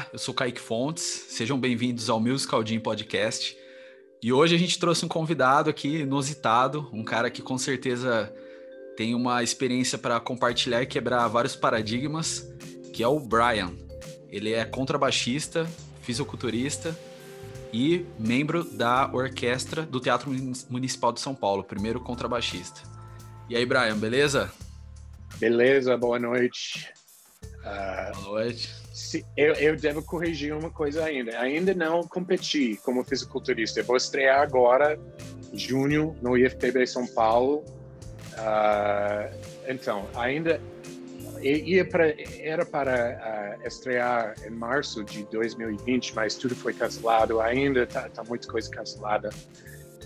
Olá, eu sou Kaique Fontes, sejam bem-vindos ao Musical Jam Podcast. E hoje a gente trouxe um convidado aqui inusitado, um cara que com certeza tem uma experiência para compartilhar e quebrar vários paradigmas, que é o Brian. Ele é contrabaixista, fisiculturista e membro da orquestra do Teatro Municipal de São Paulo, primeiro contrabaixista. E aí, Brian, beleza? Beleza, boa noite. Uh, boa noite. Se, eu, eu, devo corrigir uma coisa ainda. Ainda não competi como fisiculturista. Eu vou estrear agora, junho, no IFPB São Paulo. Uh, então, ainda ia pra, era para uh, estrear em março de 2020, mas tudo foi cancelado. Ainda está tá muita coisa cancelada.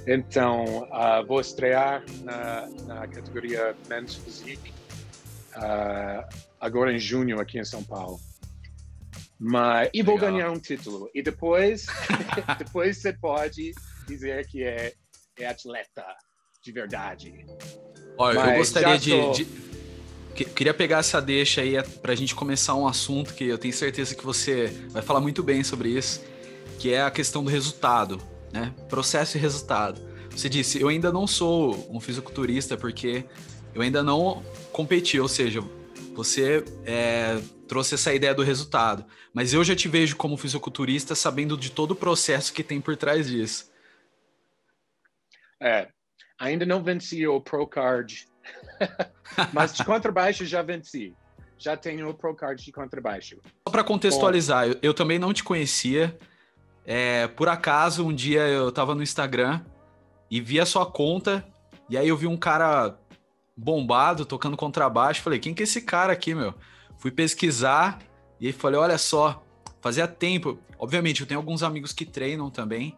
Então, uh, vou estrear na, na categoria Men's Physique agora em junho aqui em São Paulo. Mas, e vou Legal. ganhar um título. E depois, depois você pode dizer que é, é atleta de verdade. Olha, Mas eu gostaria de, tô... de, Queria pegar essa deixa aí para a gente começar um assunto que eu tenho certeza que você vai falar muito bem sobre isso, que é a questão do resultado, né? Processo e resultado. Você disse, eu ainda não sou um fisiculturista porque eu ainda não competi, ou seja, você é, trouxe essa ideia do resultado. Mas eu já te vejo como fisiculturista sabendo de todo o processo que tem por trás disso. É, ainda não venci o Procard Mas de contrabaixo já venci. Já tenho o Pro Card de contrabaixo. Só para contextualizar, eu, eu, também não te conhecia. É, por acaso, um dia eu tava no Instagram e vi a sua conta, e aí eu vi um cara bombado tocando contrabaixo. Falei, quem que é esse cara aqui, meu? Fui pesquisar e aí falei, olha só, fazia tempo. Obviamente, eu tenho alguns amigos que treinam também,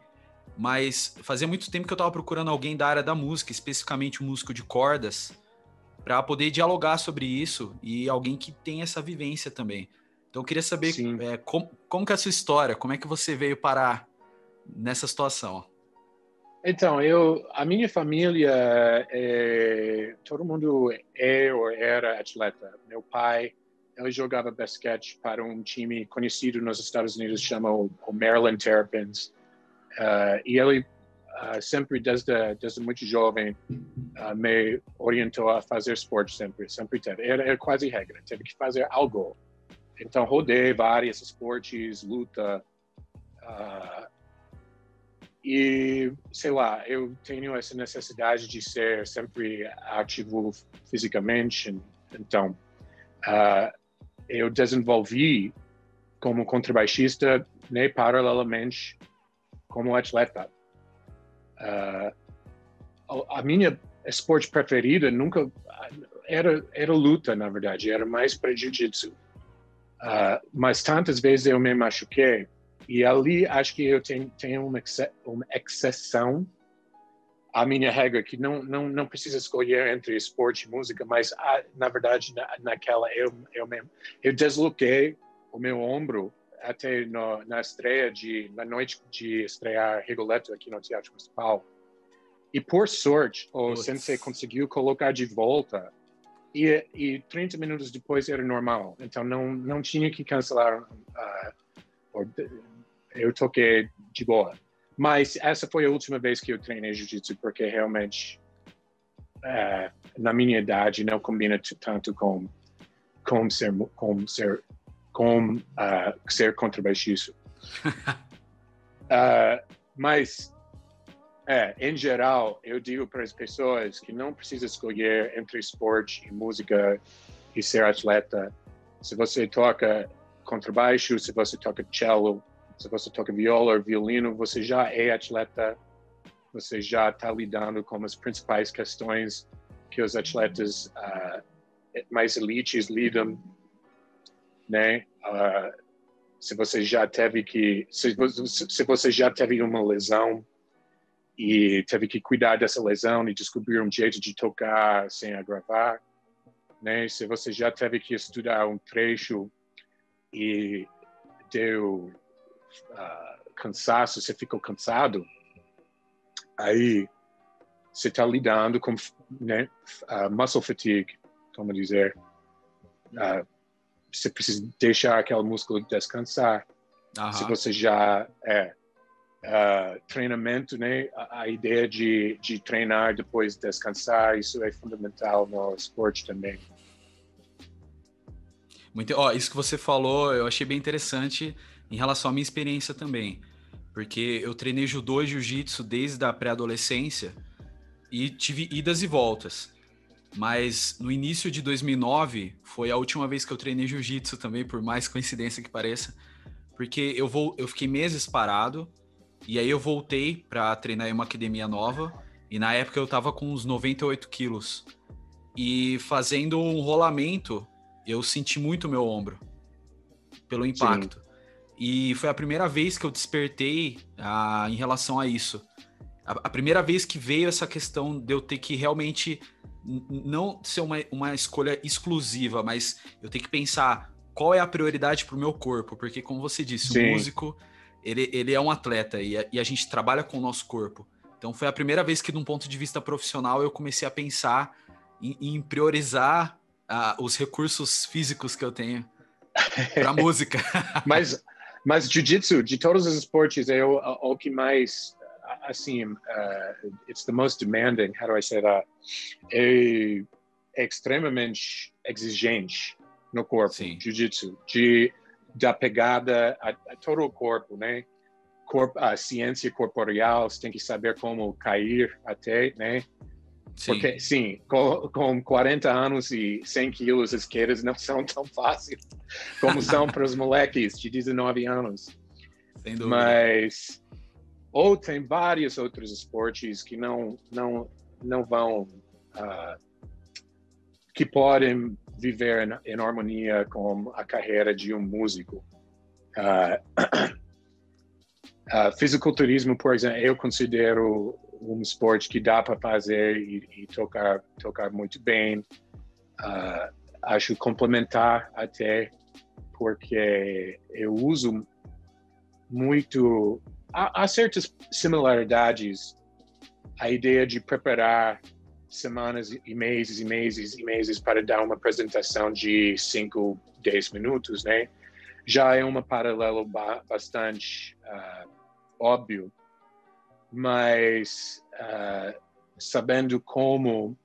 mas fazia muito tempo que eu tava procurando alguém da área da música, especificamente um músico de cordas para poder dialogar sobre isso e alguém que tem essa vivência também. Então eu queria saber é, como, como que é a sua história, como é que você veio parar nessa situação? Então, eu, a minha família, é, todo mundo é ou era atleta. Meu pai, ele jogava basquete para um time conhecido nos Estados Unidos, chamado o Maryland Terrapins. Uh, e ele uh, sempre desde desde muito jovem uh, me orientou a fazer esporte sempre sempre teve era, era, quase regra teve que fazer algo então rodei vários esportes luta e sei lá eu tenho essa necessidade de ser sempre ativo fisicamente então eu desenvolvi como contrabaixista nem paralelamente como atleta. Uh, a minha esporte preferida nunca era era luta na verdade era mais para jiu-jitsu uh, mas tantas vezes eu me machuquei e ali acho que eu tenho, tenho uma, uma exceção à minha regra que não não não precisa escolher entre esporte e música mas ah, na verdade na, naquela eu eu mesmo eu desloquei o meu ombro até no, na estreia de na noite de estrear Rigoletto aqui no Teatro Municipal. E por sorte, o Putz. sensei conseguiu colocar de volta e, e 30 minutos depois era normal. Então não não tinha que cancelar. Uh, eu toquei de boa. Mas essa foi a última vez que eu treinei jiu-jitsu porque realmente uh, na minha idade não combina tanto com com ser com ser com uh, ser contrabaixista. uh, mas, é, em geral, eu digo para as pessoas que não precisa escolher entre esporte e música e ser atleta. Se você toca contrabaixo, se você toca cello, se você toca viola ou violino, você já é atleta, você já está lidando com as principais questões que os atletas uh, mais elites lidam né? Uh, se você já teve que, se, se você já teve uma lesão e teve que cuidar dessa lesão e descobrir um jeito de tocar sem agravar, né? Se você já teve que estudar um trecho e deu uh, cansaço, você ficou cansado, aí você está lidando com né, uh, muscle fatigue, como dizer, uh, você precisa deixar aquele músculo descansar. Aham. Se você já é treinamento, né? A, a, ideia de, de treinar depois descansar, isso é fundamental no esporte também. Muito, ó, isso que você falou, eu achei bem interessante em relação à minha experiência também, porque eu treinei judô e jiu-jitsu desde a pré-adolescência e tive idas e voltas. Mas no início de 2009 foi a última vez que eu treinei jiu-jitsu também, por mais coincidência que pareça, porque eu vou, eu fiquei meses parado e aí eu voltei para treinar em uma academia nova e na época eu tava com uns 98 quilos e fazendo um rolamento eu senti muito meu ombro pelo impacto. Sim. E foi a primeira vez que eu despertei ah, em relação a isso. A, a, primeira vez que veio essa questão de eu ter que realmente não ser uma, uma escolha exclusiva, mas eu ter que pensar qual é a prioridade para o meu corpo, porque como você disse, Sim. o músico ele, ele é um atleta e a, e a gente trabalha com o nosso corpo. Então foi a primeira vez que, de um ponto de vista profissional, eu comecei a pensar em, em priorizar uh, os recursos físicos que eu tenho para música. mas mas jiu-jitsu, de todos os esportes, é o, o que mais assim, uh, it's the most demanding, how do I say that? É, extremamente exigente no corpo, jiu-jitsu, de da pegada a, a, todo o corpo, né? Corpo, a ciência corporeal, você tem que saber como cair até, né? Sim. Porque, sim, com, com 40 anos e 100 quilos, as quedas não são tão fáceis como são para os moleques de 19 anos. Sem dúvida. Mas ou tem vários outros esportes que não não não vão uh, que podem viver em, em, harmonia com a carreira de um músico. Uh, uh, fisiculturismo, por exemplo, eu considero um esporte que dá para fazer e, e, tocar tocar muito bem. Uh, acho complementar até porque eu uso muito há, há certas similaridades a ideia de preparar semanas e meses e meses e meses para dar uma apresentação de 5, 10 minutos, né? Já é um paralelo ba bastante uh, óbvio, mas uh, sabendo como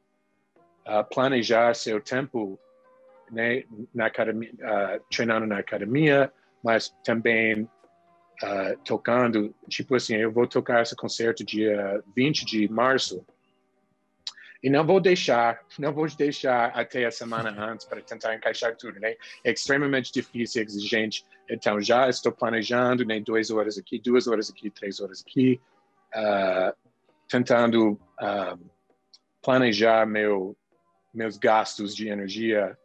uh, planejar seu tempo, né, na academia, treinando na academia, mas também uh, tocando, tipo assim, eu vou tocar esse concerto dia 20 de março e não vou deixar, não vou deixar até a semana antes para tentar encaixar tudo, né? É extremamente difícil, exigente. Então já estou planejando, né? Duas horas aqui, duas horas aqui, três horas aqui, uh, tentando uh, planejar meu meus gastos de energia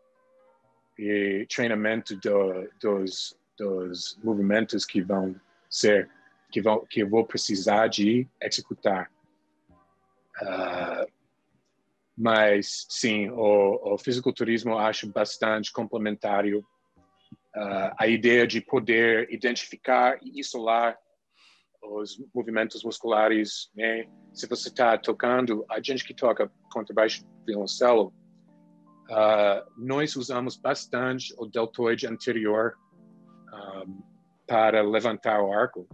e treinamento do, dos dos movimentos que vão ser que vão que eu vou precisar de executar. Uh, mas sim, o, o fisiculturismo acho bastante complementário. Uh, a ideia de poder identificar e isolar os movimentos musculares, né? Se você está tocando, a gente que toca contrabaixo violoncelo, uh, nós usamos bastante o deltoide anterior um, para levantar o arco,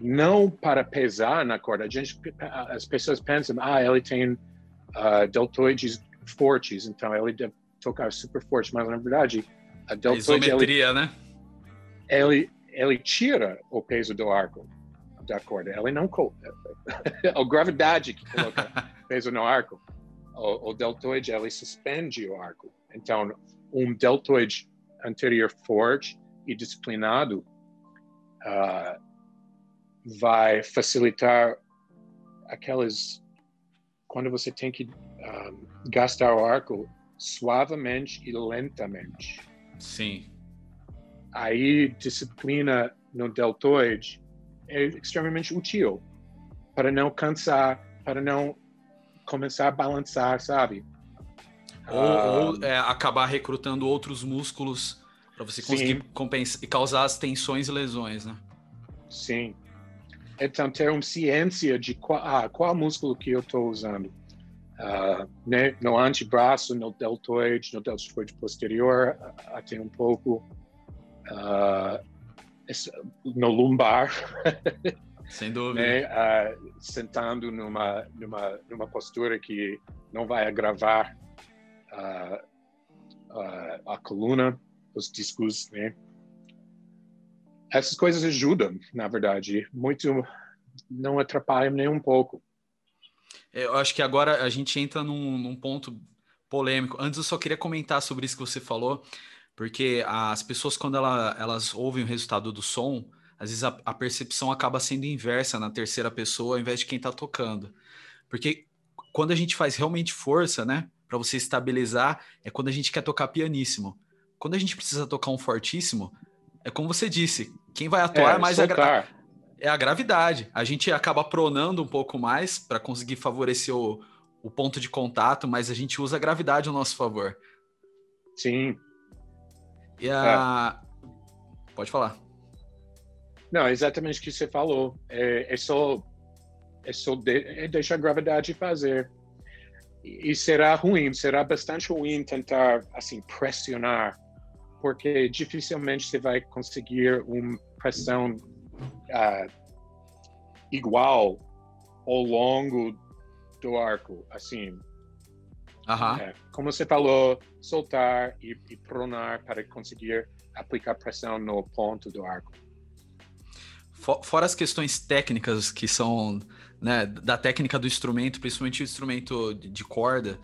não para pesar na corda. A gente, as pessoas pensam, ah, ele tem uh, deltoides fortes, então ele deve tocar super forte, mas na verdade a deltoide... A isometria, ele, né? Ele, ele tira o peso do arco da corda. Ele não... a gravidade que coloca peso no arco. O, o deltoide, ele suspende o arco. Então, um deltoide anterior forte e disciplinado uh, vai facilitar aquelas quando você tem que um, ah, gastar o arco suavemente e lentamente. Sim. Aí disciplina no deltoide é extremamente útil para não cansar, para não começar a balançar, sabe? Ou, um, ou é, acabar recrutando outros músculos para você conseguir compensar e causar as tensões e lesões, né? Sim. Então, ter uma ciência de qual, ah, qual músculo que eu estou usando. Uh, né? No antebraço, no deltoide, no deltoide posterior, até um pouco. Uh, no lumbar. Sem dúvida. Né? Sentando numa, numa, numa postura que não vai agravar uh, a coluna, os discos, né? Essas coisas ajudam, na verdade. Muito não atrapalham nem um pouco. É, eu acho que agora a gente entra num, num ponto polêmico. Antes eu só queria comentar sobre isso que você falou, porque as pessoas, quando ela, elas ouvem o resultado do som, às vezes a, a, percepção acaba sendo inversa na terceira pessoa ao invés de quem está tocando. Porque quando a gente faz realmente força, né, para você estabilizar, é quando a gente quer tocar pianíssimo. Quando a gente precisa tocar um fortíssimo, é como você disse, quem vai atuar é, é mais a, gra... é a gravidade. A gente acaba pronando um pouco mais para conseguir favorecer o, o ponto de contato, mas a gente usa a gravidade ao nosso favor. Sim. E a... É. Pode falar. Não, exatamente o que você falou. É, é só, é só de, é deixar a gravidade fazer. E, e será ruim, será bastante ruim tentar assim pressionar, porque dificilmente você vai conseguir uma pressão uh, igual ao longo do arco, assim. Uhum. É, como você falou, soltar e, e pronar para conseguir aplicar pressão no ponto do arco fora as questões técnicas que são né, da técnica do instrumento, principalmente o instrumento de corda,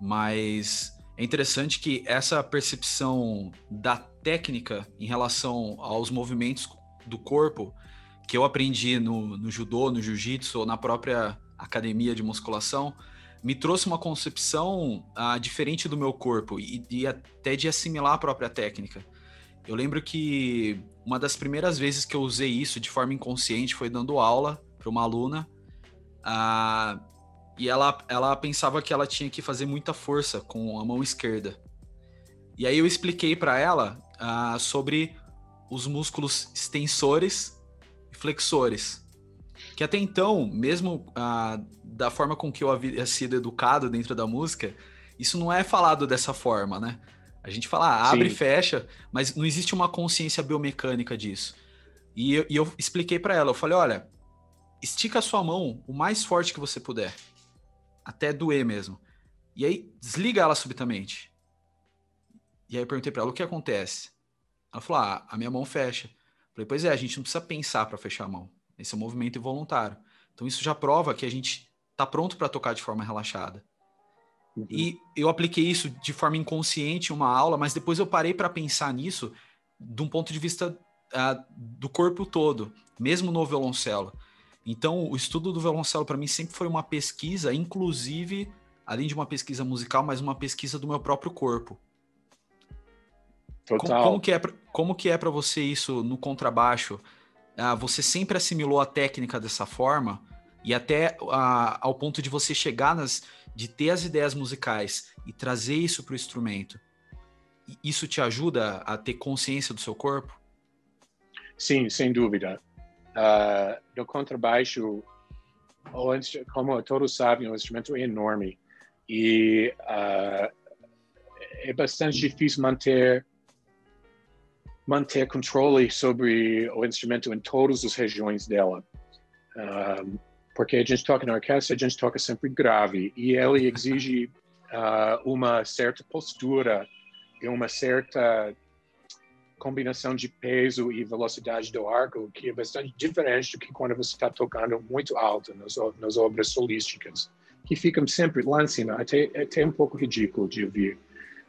mas é interessante que essa percepção da técnica em relação aos movimentos do corpo que eu aprendi no, no judô, no jiu-jitsu ou na própria academia de musculação, me trouxe uma concepção uh, diferente do meu corpo e, e até de assimilar a própria técnica. Eu lembro que uma das primeiras vezes que eu usei isso de forma inconsciente foi dando aula para uma aluna. Uh, e ela, ela pensava que ela tinha que fazer muita força com a mão esquerda. E aí eu expliquei para ela uh, sobre os músculos extensores e flexores. Que até então, mesmo uh, da forma com que eu havia sido educado dentro da música, isso não é falado dessa forma, né? A gente fala, ah, abre Sim. e fecha, mas não existe uma consciência biomecânica disso. E eu, e eu expliquei para ela, eu falei, olha, estica a sua mão o mais forte que você puder, até doer mesmo. E aí desliga ela subitamente. E aí eu perguntei para ela o que acontece. Ela falou, ah, a minha mão fecha. Eu falei, pois é, a gente não precisa pensar para fechar a mão. Esse é um movimento involuntário. Então isso já prova que a gente está pronto para tocar de forma relaxada. Uhum. E eu apliquei isso de forma inconsciente em uma aula, mas depois eu parei para pensar nisso de um ponto de vista uh, do corpo todo, mesmo no violoncelo. Então, o estudo do violoncelo para mim sempre foi uma pesquisa, inclusive, além de uma pesquisa musical, mas uma pesquisa do meu próprio corpo. Total. Como, como que é como que é para você isso no contrabaixo? Uh, você sempre assimilou a técnica dessa forma e até uh, ao ponto de você chegar nas de ter as ideias musicais e trazer isso para o instrumento, isso te ajuda a ter consciência do seu corpo? Sim, sem dúvida. Uh, no contrabaixo, como todos sabem, o instrumento é enorme e uh, é bastante difícil manter manter controle sobre o instrumento em todas as regiões dela. Um, porque a gente toca na orquestra, a gente toca sempre grave e ele exige uh, uma certa postura e uma certa combinação de peso e velocidade do arco que é bastante diferente do que quando você está tocando muito alto nas, nas obras solísticas, que ficam sempre lá em cima, até, até um pouco ridículo de ouvir.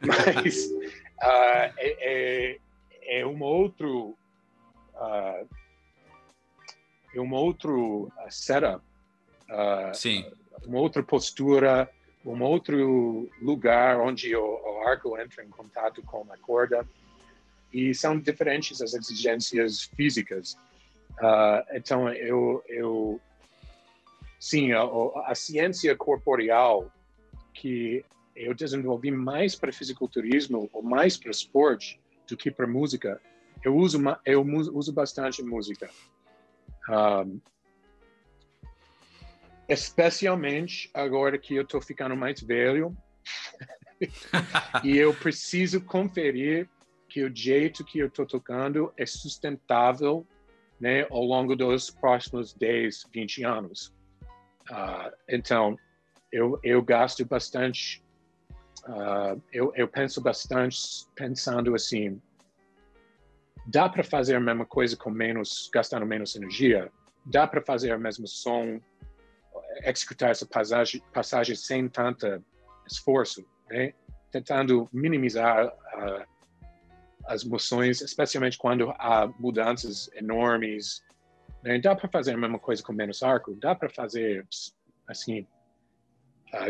Mas uh, é, é, é um outro uh, é um outro setup Uh, Sim. Uma outra postura, um outro lugar onde o, o, arco entra em contato com a corda. E são diferentes as exigências físicas. Uh, então, eu, eu sim, a, a, ciência corporeal que eu desenvolvi mais para fisiculturismo ou mais para esporte do que para música, eu uso, eu uso bastante música. Um, especialmente agora que eu estou ficando mais velho e eu preciso conferir que o jeito que eu estou tocando é sustentável né, ao longo dos próximos 10, 20 anos. Uh, então, eu, eu gasto bastante, uh, eu, eu penso bastante pensando assim, dá para fazer a mesma coisa com menos, gastando menos energia? Dá para fazer o mesmo som, executar essa passagem, passagem sem tanto esforço, né? tentando minimizar uh, as moções, especialmente quando há mudanças enormes. Né? Dá para fazer a mesma coisa com menos arco? Dá para fazer assim,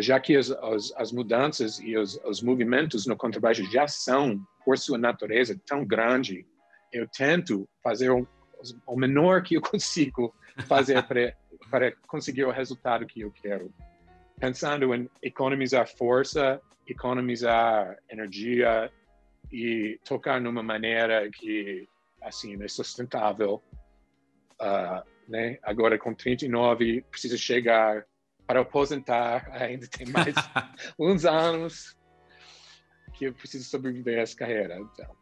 já que as, as, as, mudanças e os, os movimentos no contrabaixo já são, por sua natureza, tão grande, eu tento fazer o, o menor que eu consigo fazer para, para conseguir o resultado que eu quero. Pensando em economizar força, economizar energia e tocar numa maneira que assim é sustentável. Uh, né? Agora com 39 precisa chegar para aposentar, ainda tem mais uns anos que eu preciso sobreviver a essa carreira. Então,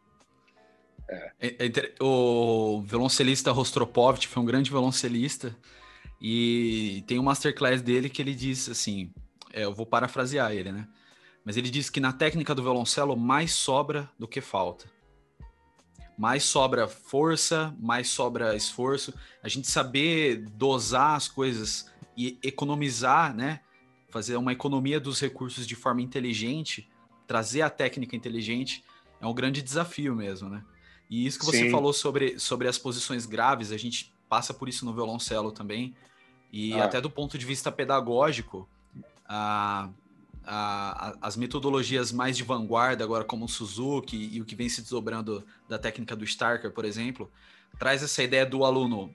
é. É, o violoncelista Rostropovich foi um grande violoncelista e tem um masterclass dele que ele diz assim, é, eu vou parafrasear ele, né? Mas ele diz que na técnica do violoncelo mais sobra do que falta. Mais sobra força, mais sobra esforço. A gente saber dosar as coisas e economizar, né? Fazer uma economia dos recursos de forma inteligente, trazer a técnica inteligente, é um grande desafio mesmo, né? E isso que você Sim. falou sobre, sobre as posições graves, a gente passa por isso no violoncelo também. E ah. até do ponto de vista pedagógico, a, a, a, as metodologias mais de vanguarda, agora como o Suzuki e o que vem se desdobrando da técnica do Starker, por exemplo, traz essa ideia do aluno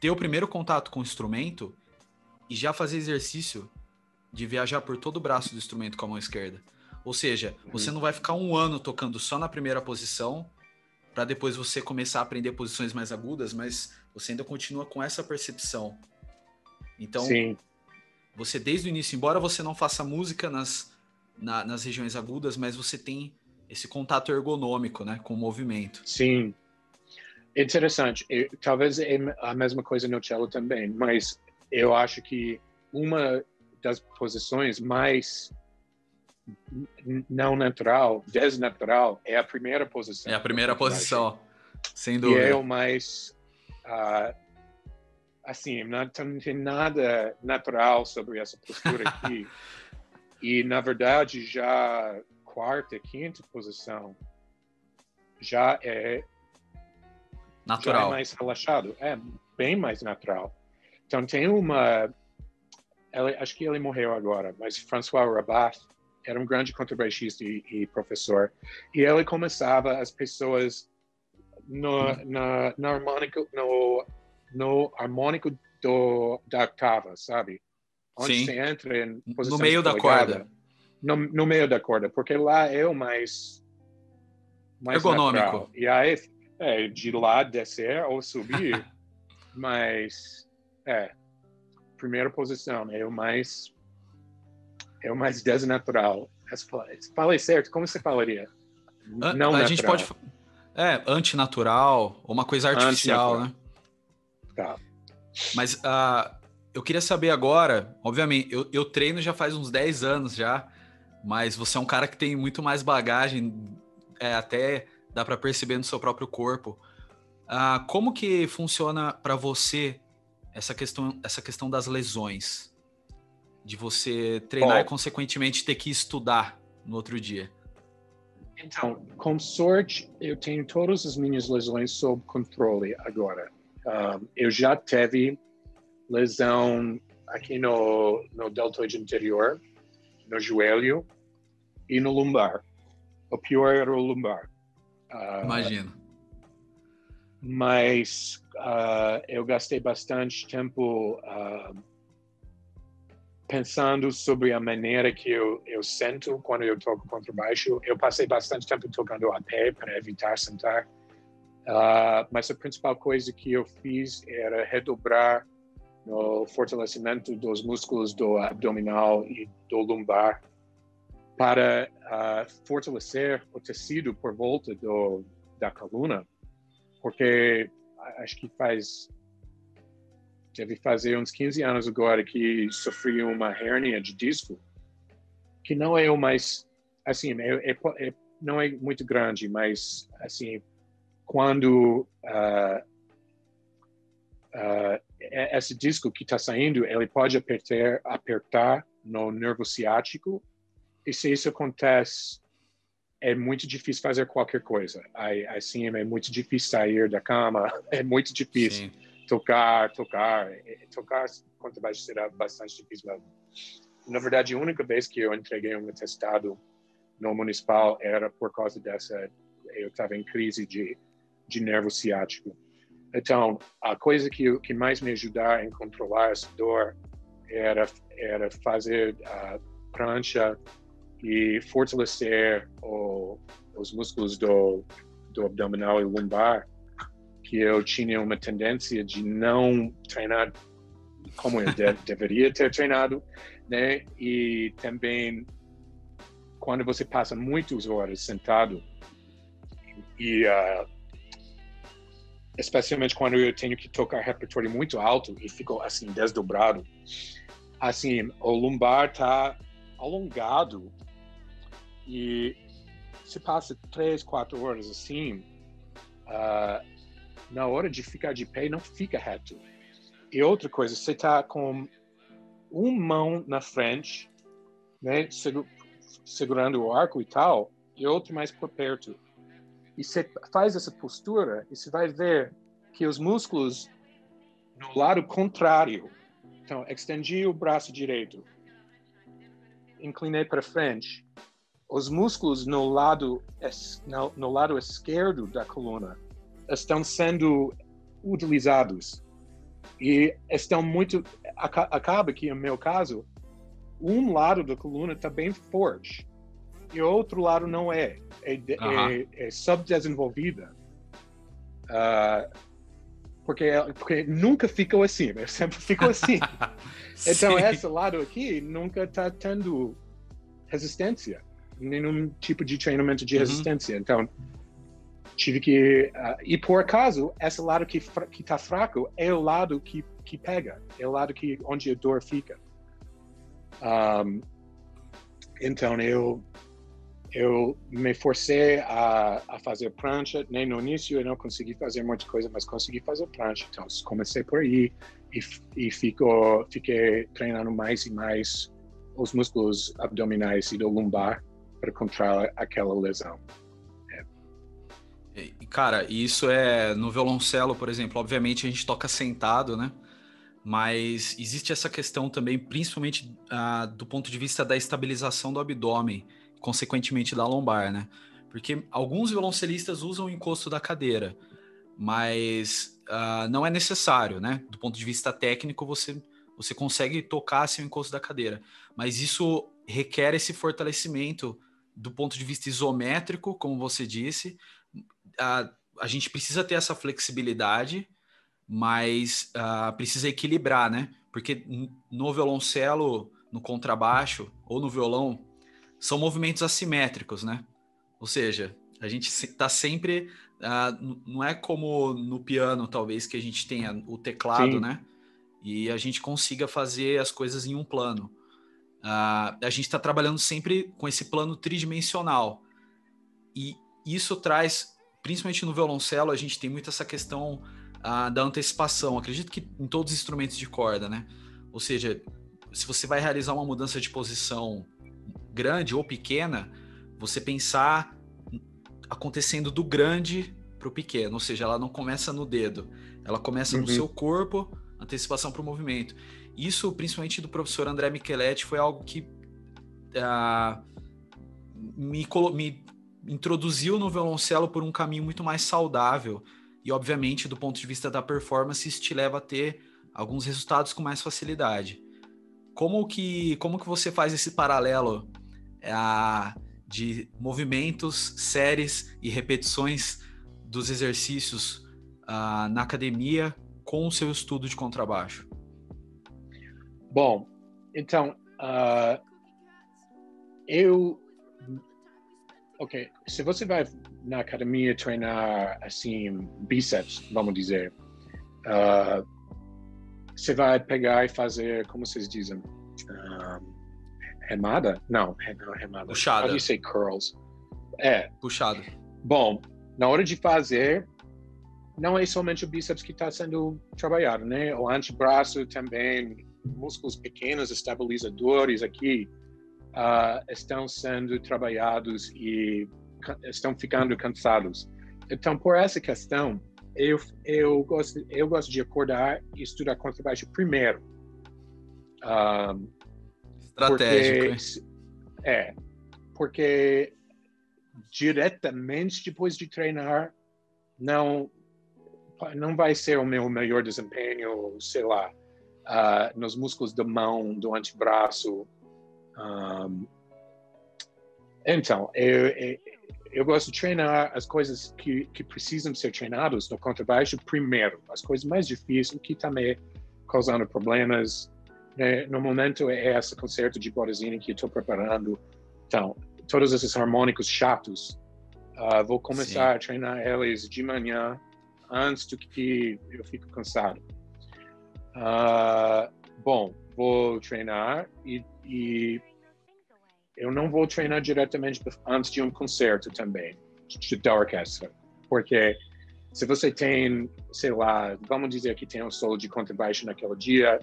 ter o primeiro contato com o instrumento e já fazer exercício de viajar por todo o braço do instrumento com a mão esquerda. Ou seja, uhum. você não vai ficar um ano tocando só na primeira posição para depois você começar a aprender posições mais agudas, mas você ainda continua com essa percepção. Então, Sim você desde o início, embora você não faça música nas, na, nas regiões agudas, mas você tem esse contato ergonômico, né, com o movimento. Sim. Interessante. Eu, talvez é a mesma coisa no cello também, mas eu acho que uma das posições mais não natural, desnatural, é a primeira posição. É a primeira posição, sem dúvida. E é o mais uh, assim, não, não tem nada natural sobre essa postura aqui. e, na verdade, já quarta, quinta posição já é natural. Já é mais relaxado, é bem mais natural. Então tem uma, ela, acho que ele morreu agora, mas François Rabat era um grande contrabaixista e, e professor, e ele começava as pessoas no, na, na harmônico, no no harmônico do, da octava, sabe? Onde Sim. você entra em posição No meio da corda. No, no, meio da corda, porque lá é o mais... mais Ergonômico. Natural. E aí, é, de lá descer ou subir, mas, é, primeira posição é o mais... É o mais desnatural. Falei certo, como você falaria? Não a, natural. gente pode... É, antinatural, uma coisa artificial, né? Tá. Mas uh, eu queria saber agora, obviamente, eu, eu treino já faz uns 10 anos já, mas você é um cara que tem muito mais bagagem, é, até dá para perceber no seu próprio corpo. Uh, como que funciona para você essa questão, essa questão das lesões? De você treinar Bom, e, consequentemente, ter que estudar no outro dia? Então, com sorte, eu tenho todas as minhas lesões sob controle agora. Uh, eu já tive lesão aqui no, no deltoide anterior, no joelho e no lumbar. O pior era o lumbar. Uh, Imagino. Mas uh, eu gastei bastante tempo pensando sobre a maneira que eu, eu sento quando eu toco contrabaixo. Eu passei bastante tempo tocando a pé para evitar sentar. Uh, mas a principal coisa que eu fiz era redobrar no fortalecimento dos músculos do abdominal e do lombar para uh, fortalecer o tecido por volta do, da coluna, porque acho que faz deve fazer uns 15 anos agora que sofri uma hernia de disco, que não é o mais, assim, é, é, é não é muito grande, mas, assim, quando uh, uh, esse disco que está saindo, ele pode apertar, apertar no nervo ciático, e se isso acontece, é muito difícil fazer qualquer coisa. Assim, é muito difícil sair da cama, é muito difícil. Sim tocar, tocar, tocar quanto vai será bastante difícil mesmo. Na verdade, a única vez que eu entreguei um atestado no municipal era por causa dessa, eu estava em crise de, de nervo ciático. Então, a coisa que, que mais me ajudava a controlar essa dor era, era fazer a prancha e fortalecer o, os músculos do, do abdominal e lumbar que eu tinha uma tendência de não treinar como eu de, deveria ter treinado, né? E também quando você passa muitas horas sentado e uh, especialmente quando eu tenho que tocar repertório muito alto e fico assim desdobrado, assim o lumbar tá alongado e se passa três, quatro horas assim, uh, na hora de ficar de pé, não fica reto. E outra coisa, você está com uma mão na frente, né, segurando o arco e tal, e outra mais por perto. E você faz essa postura e você vai ver que os músculos no lado contrário. Então, estendi o braço direito, inclinei para frente. Os músculos no lado no, no lado esquerdo da coluna estão sendo utilizados. E estão muito acaba que no meu caso um lado da coluna está bem forte e o outro lado não é. É, é, é subdesenvolvida. Uh, porque porque nunca ficou assim né? sempre ficou assim. Então esse lado aqui nunca está tendo resistência nenhum tipo de treinamento de uhum. resistência uhum. então tive que uh, e por acaso esse lado que que está fraco é o lado que que pega é o lado que onde a dor fica um, então eu eu me forcei a, a fazer prancha nem no início eu não consegui fazer muita coisa mas consegui fazer prancha então comecei por aí e, e fico, fiquei treinando mais e mais os músculos abdominais e do lumbar para controlar aquela lesão e, cara, isso é no violoncelo, por exemplo, obviamente a gente toca sentado, né? Mas existe essa questão também, principalmente ah, do ponto de vista da estabilização do abdômen, consequentemente da lombar, né? Porque alguns violoncelistas usam o encosto da cadeira, mas ah, não é necessário, né? Do ponto de vista técnico, você, você consegue tocar sem o encosto da cadeira. Mas isso requer esse fortalecimento do ponto de vista isométrico, como você disse, a, a gente precisa ter essa flexibilidade, mas uh, precisa equilibrar, né? Porque no violoncelo, no contrabaixo ou no violão, são movimentos assimétricos, né? Ou seja, a gente está sempre. Uh, não é como no piano, talvez, que a gente tenha o teclado, Sim. né? E a gente consiga fazer as coisas em um plano. Uh, a gente está trabalhando sempre com esse plano tridimensional. E isso traz principalmente no violoncelo, a gente tem muito essa questão uh, da antecipação. Acredito que em todos os instrumentos de corda, né? Ou seja, se você vai realizar uma mudança de posição grande ou pequena, você pensar acontecendo do grande para o pequeno, ou seja, ela não começa no dedo, ela começa uhum. no seu corpo, antecipação para o movimento. Isso, principalmente do professor André Micheletti, foi algo que uh, me, me introduziu no violoncelo por um caminho muito mais saudável. E, obviamente, do ponto de vista da performance, isso te leva a ter alguns resultados com mais facilidade. Como que, como que você faz esse paralelo a, de movimentos, séries e repetições dos exercícios uh, na academia com o seu estudo de contrabaixo? Bom, então, uh, eu ok, se você vai na academia treinar assim bíceps, vamos dizer, uh, você vai pegar e fazer, como vocês dizem, uh, remada? Não, não remada. Puxada. Pode ser curls. É. Puxada. Bom, na hora de fazer, não é somente o bíceps que está sendo trabalhado, né? O antebraço também, músculos pequenos estabilizadores aqui uh, estão sendo trabalhados e estão ficando cansados. Então, por essa questão, eu, eu, gosto, eu gosto de acordar e estudar contra baixo primeiro. Um, Estratégico. Porque, é, porque diretamente depois de treinar, não não vai ser o meu melhor desempenho, sei lá, uh, nos músculos da mão, do antebraço. Um, então, eu, eu, eu, gosto de treinar as coisas que, que precisam ser treinadas no contrabaixo primeiro, as coisas mais difíceis que também causando problemas. Né? No momento é esse concerto de Borazini que estou preparando. Então, todos esses harmônicos chatos, uh, vou começar Sim. a treinar eles de manhã antes do que eu fico cansado. Uh, bom, vou treinar e, e, eu não vou treinar diretamente antes de um concerto também, de, da orquestra, porque se você tem, sei lá, vamos dizer que tem um solo de contrabaixo naquele dia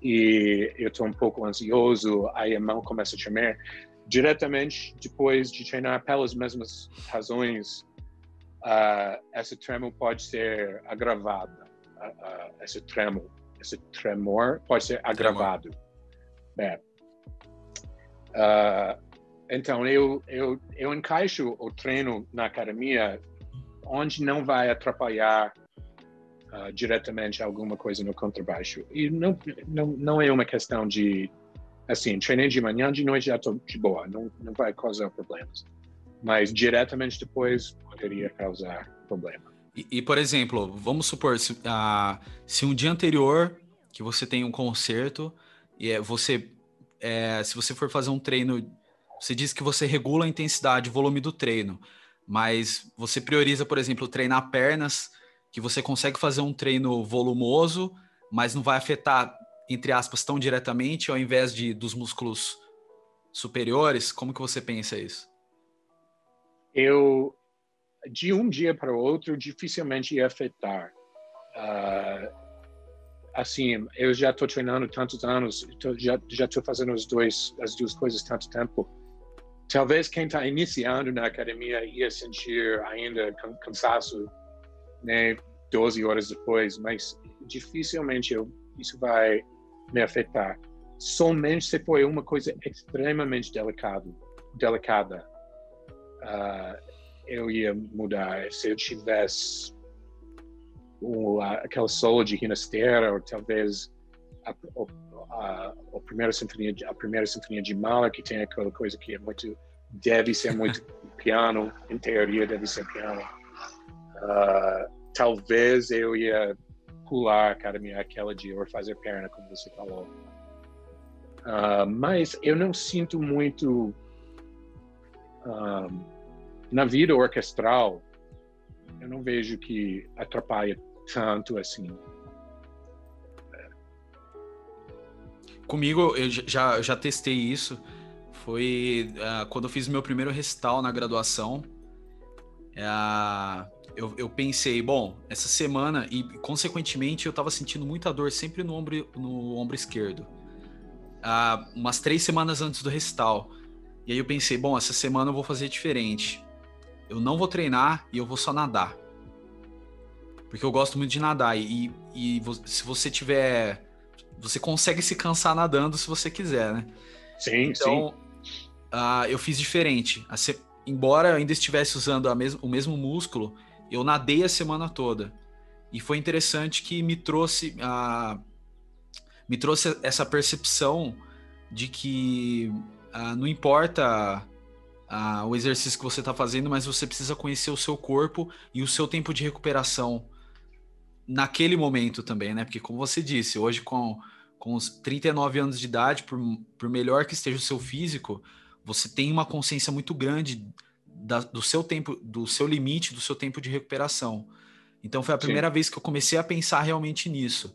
e eu estou um pouco ansioso, aí a mão começa a tremer, diretamente depois de treinar pelas mesmas razões, uh, esse tremor pode ser agravado. Uh, uh, esse tremor, esse tremor pode ser agravado. É. então, eu, eu, eu encaixo o treino na academia onde não vai atrapalhar Uh, diretamente alguma coisa no contrabaixo. E não, não, não é uma questão de assim, treinei de manhã, de noite já estou de boa, não, não vai causar problemas. Mas diretamente depois poderia causar problema. E, e por exemplo, vamos supor, se, se um dia anterior que você tem um concerto, e é, você, é, se você for fazer um treino, você diz que você regula a intensidade, o volume do treino, mas você prioriza, por exemplo, treinar pernas, que você consegue fazer um treino volumoso, mas não vai afetar entre aspas, tão diretamente ao invés de dos músculos superiores? Como que você pensa isso? Eu, de um dia para o outro, dificilmente ia afetar. Uh, assim, eu já estou treinando tantos anos, tô, já estou fazendo os dois, as duas coisas tanto tempo. Talvez quem está iniciando na academia ia sentir ainda cansaço, né, 12 horas depois, mas dificilmente eu, isso vai me afetar. Somente se foi uma coisa extremamente delicado, delicada, uh, eu ia mudar. Se eu tivesse um, aquela solo de Rinastera, ou talvez a, a, a, primeira sinfonia, a primeira sinfonia de Mahler, que tem aquela coisa que é muito deve ser muito piano, em teoria deve ser piano. Uh, talvez eu ia pular a academia aquela de ou fazer perna, como você falou. Uh, mas eu não sinto muito uh, na vida orquestral. Eu não vejo que atrapalha tanto assim. Comigo, eu já, já testei isso. Foi uh, quando eu fiz meu primeiro recital na graduação. Uh, eu, eu pensei, bom, essa semana, e consequentemente eu tava sentindo muita dor sempre no ombro, no ombro esquerdo. Ah, umas três semanas antes do recital. E aí eu pensei, bom, essa semana eu vou fazer diferente. Eu não vou treinar e eu vou só nadar. Porque eu gosto muito de nadar. E, e se você tiver. Você consegue se cansar nadando se você quiser, né? Sim, então, sim. Uh, eu fiz diferente. Embora eu ainda estivesse usando mes o mesmo músculo, eu nadei a semana toda. E foi interessante que me trouxe a me trouxe essa percepção de que ah, não importa ah, o exercício que você está fazendo, mas você precisa conhecer o seu corpo e o seu tempo de recuperação naquele momento também, né? Porque como você disse, hoje com, com os 39 anos de idade, por, por melhor que esteja o seu físico, você tem uma consciência muito grande da, do seu tempo, do seu limite, do seu tempo de recuperação. Então foi a primeira Sim. vez que eu comecei a pensar realmente nisso,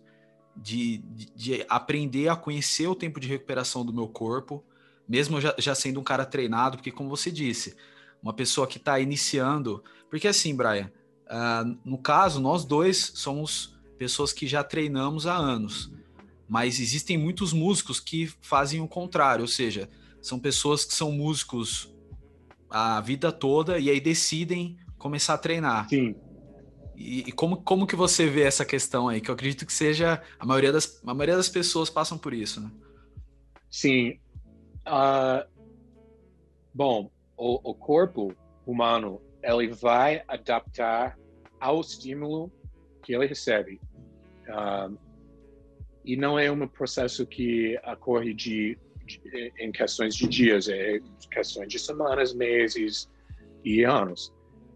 de, de, de, aprender a conhecer o tempo de recuperação do meu corpo, mesmo já, já sendo um cara treinado, porque como você disse, uma pessoa que está iniciando, porque assim, Brian, uh, no caso nós dois somos pessoas que já treinamos há anos, mas existem muitos músicos que fazem o contrário, ou seja, são pessoas que são músicos a vida toda e aí decidem começar a treinar. Sim. E, e, como, como que você vê essa questão aí? Que eu acredito que seja a maioria das, a maioria das pessoas passam por isso, né? Sim. Uh, bom, o, o, corpo humano ele vai adaptar ao estímulo que ele recebe. Uh, e não é um processo que ocorre de em questões de dias, é questões de semanas, meses e anos.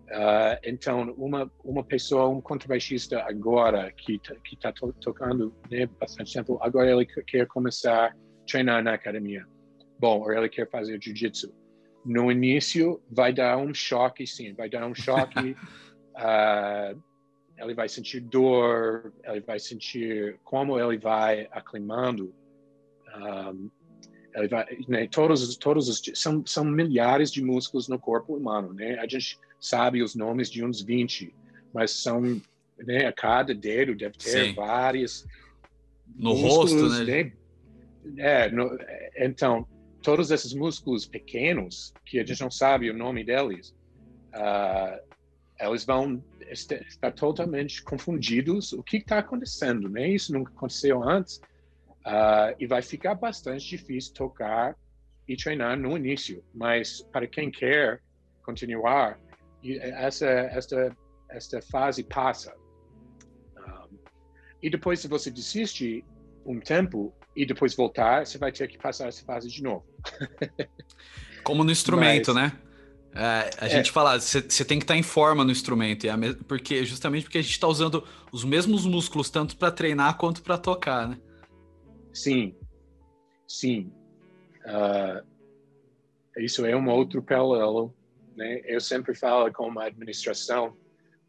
Uh, então, uma uma pessoa, um contrabaixista agora que tá, está to tocando né, bastante tempo, agora ele quer começar a treinar na academia. Bom, ou ele quer fazer jiu-jitsu. No início, vai dar um choque, sim, vai dar um choque. uh, ele vai sentir dor, ele vai sentir como ele vai aclimando. Um, ele vai, né, todos, todos os, são, são milhares de músculos no corpo humano, né? A gente sabe os nomes de uns 20, mas são, né, a cada dedo deve ter Sim. vários no rosto, né? né? É, no, então, todos esses músculos pequenos, que a gente não sabe o nome deles, uh, eles vão estar totalmente confundidos o que está acontecendo, né? Isso nunca aconteceu antes uh, e vai ficar bastante difícil tocar e treinar no início. Mas para quem quer continuar, essa esta esta fase passa. Um, e depois, se você desiste um tempo e depois voltar, você vai ter que passar essa fase de novo. Como no instrumento, Mas, né? É, a é. gente fala, você tem que estar tá em forma no instrumento, é porque justamente porque a gente está usando os mesmos músculos tanto para treinar quanto para tocar, né? Sim, sim. Uh, isso é um outro paralelo. Né? Eu sempre falo com a administração